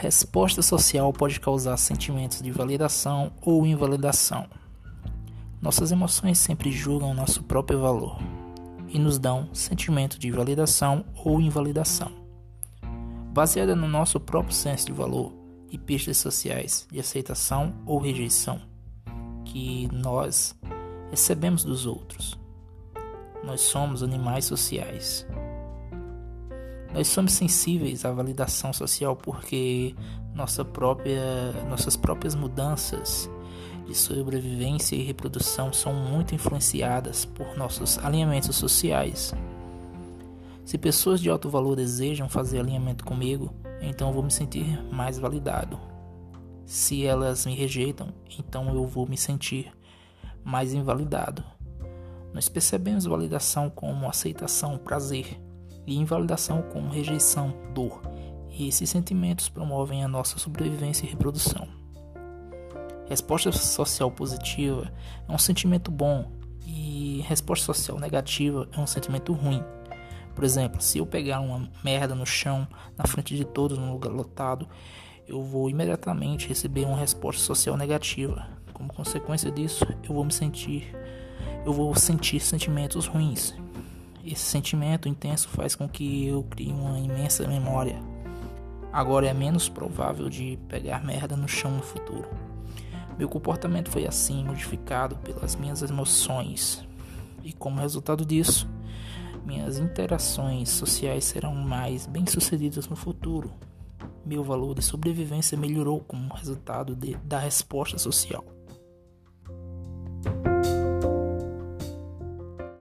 Resposta social pode causar sentimentos de validação ou invalidação. Nossas emoções sempre julgam nosso próprio valor e nos dão sentimento de validação ou invalidação. Baseada no nosso próprio senso de valor e pistas sociais de aceitação ou rejeição que nós recebemos dos outros. Nós somos animais sociais. Nós somos sensíveis à validação social porque nossa própria, nossas próprias mudanças de sobrevivência e reprodução são muito influenciadas por nossos alinhamentos sociais. Se pessoas de alto valor desejam fazer alinhamento comigo, então vou me sentir mais validado. Se elas me rejeitam, então eu vou me sentir mais invalidado. Nós percebemos validação como aceitação, prazer, e invalidação como rejeição, dor. E esses sentimentos promovem a nossa sobrevivência e reprodução. Resposta social positiva é um sentimento bom e resposta social negativa é um sentimento ruim. Por exemplo, se eu pegar uma merda no chão, na frente de todos, num lugar lotado, eu vou imediatamente receber uma resposta social negativa. Como consequência disso, eu vou me sentir, eu vou sentir sentimentos ruins. Esse sentimento intenso faz com que eu crie uma imensa memória. Agora é menos provável de pegar merda no chão no futuro. Meu comportamento foi assim modificado pelas minhas emoções, e como resultado disso, minhas interações sociais serão mais bem-sucedidas no futuro. Meu valor de sobrevivência melhorou como resultado de, da resposta social.